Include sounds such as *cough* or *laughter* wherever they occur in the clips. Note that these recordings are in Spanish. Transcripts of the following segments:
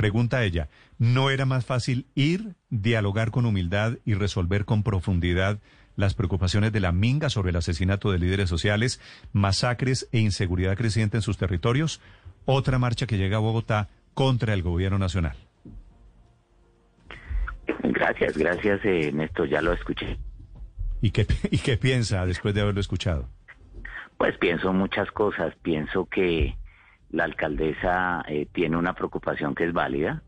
Pregunta ella, ¿no era más fácil ir, dialogar con humildad y resolver con profundidad las preocupaciones de la Minga sobre el asesinato de líderes sociales, masacres e inseguridad creciente en sus territorios? Otra marcha que llega a Bogotá contra el gobierno nacional. Gracias, gracias, eh, Néstor, ya lo escuché. ¿Y qué, *laughs* ¿Y qué piensa después de haberlo escuchado? Pues pienso muchas cosas. Pienso que la alcaldesa eh, tiene una preocupación que es válida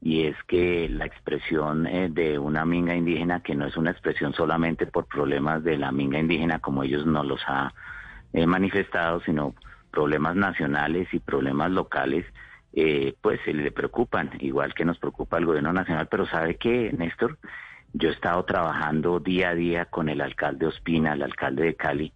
y es que la expresión eh, de una minga indígena, que no es una expresión solamente por problemas de la minga indígena como ellos nos los ha eh, manifestado, sino problemas nacionales y problemas locales, eh, pues se le preocupan, igual que nos preocupa el gobierno nacional, pero sabe que, Néstor, yo he estado trabajando día a día con el alcalde Ospina, el alcalde de Cali,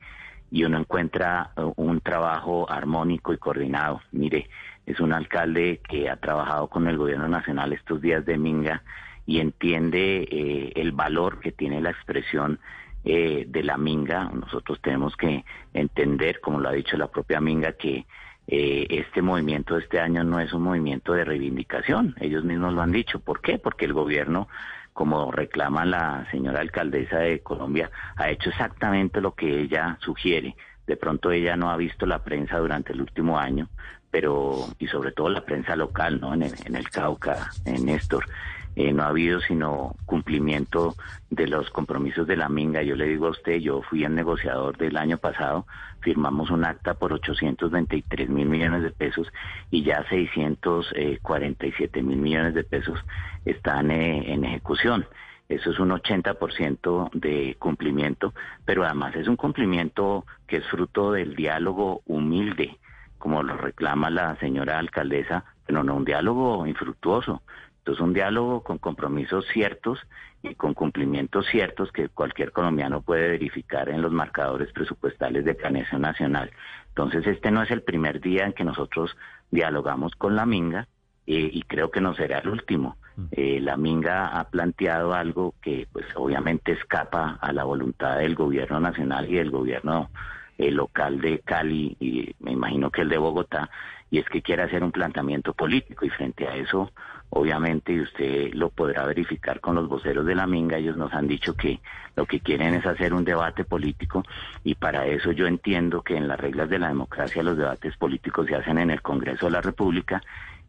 y uno encuentra uh, un trabajo armónico y coordinado. Mire, es un alcalde que ha trabajado con el gobierno nacional estos días de Minga y entiende eh, el valor que tiene la expresión eh, de la Minga. Nosotros tenemos que entender, como lo ha dicho la propia Minga, que eh, este movimiento de este año no es un movimiento de reivindicación. Ellos mismos lo han dicho. ¿Por qué? Porque el gobierno como reclama la señora alcaldesa de Colombia, ha hecho exactamente lo que ella sugiere. De pronto ella no ha visto la prensa durante el último año, pero y sobre todo la prensa local, ¿no? En el, en el Cauca, en Néstor. Eh, no ha habido sino cumplimiento de los compromisos de la Minga. Yo le digo a usted, yo fui el negociador del año pasado, firmamos un acta por 823 mil millones de pesos y ya 647 mil millones de pesos están eh, en ejecución. Eso es un 80% de cumplimiento, pero además es un cumplimiento que es fruto del diálogo humilde, como lo reclama la señora alcaldesa, pero no un diálogo infructuoso. Entonces, un diálogo con compromisos ciertos y con cumplimientos ciertos que cualquier colombiano puede verificar en los marcadores presupuestales de planeación nacional. Entonces, este no es el primer día en que nosotros dialogamos con la Minga eh, y creo que no será el último. Mm. Eh, la Minga ha planteado algo que, pues, obviamente escapa a la voluntad del gobierno nacional y del gobierno eh, local de Cali y me imagino que el de Bogotá, y es que quiere hacer un planteamiento político y frente a eso obviamente, y usted lo podrá verificar con los voceros de la Minga, ellos nos han dicho que lo que quieren es hacer un debate político y para eso yo entiendo que en las reglas de la democracia los debates políticos se hacen en el Congreso de la República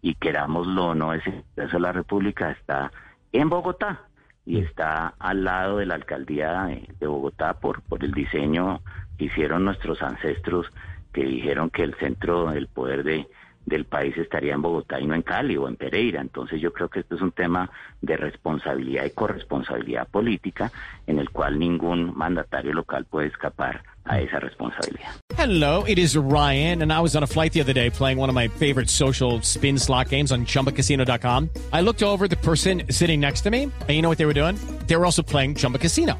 y querámoslo o no, ese Congreso de la República está en Bogotá y está al lado de la alcaldía de, Bogotá por, por el diseño que hicieron nuestros ancestros que dijeron que el centro del poder de del país estaría en Bogotá y no en Cali o en Pereira. Entonces yo creo que esto es un tema de responsabilidad y corresponsabilidad política en el cual ningún mandatario local puede escapar a esa responsabilidad. Hello, it is Ryan, and I was on a flight the other day playing one of my favorite social spin slot games on ChumbaCasino.com. I looked over the person sitting next to me, and you know what they were doing? They were also playing Chumba Casino.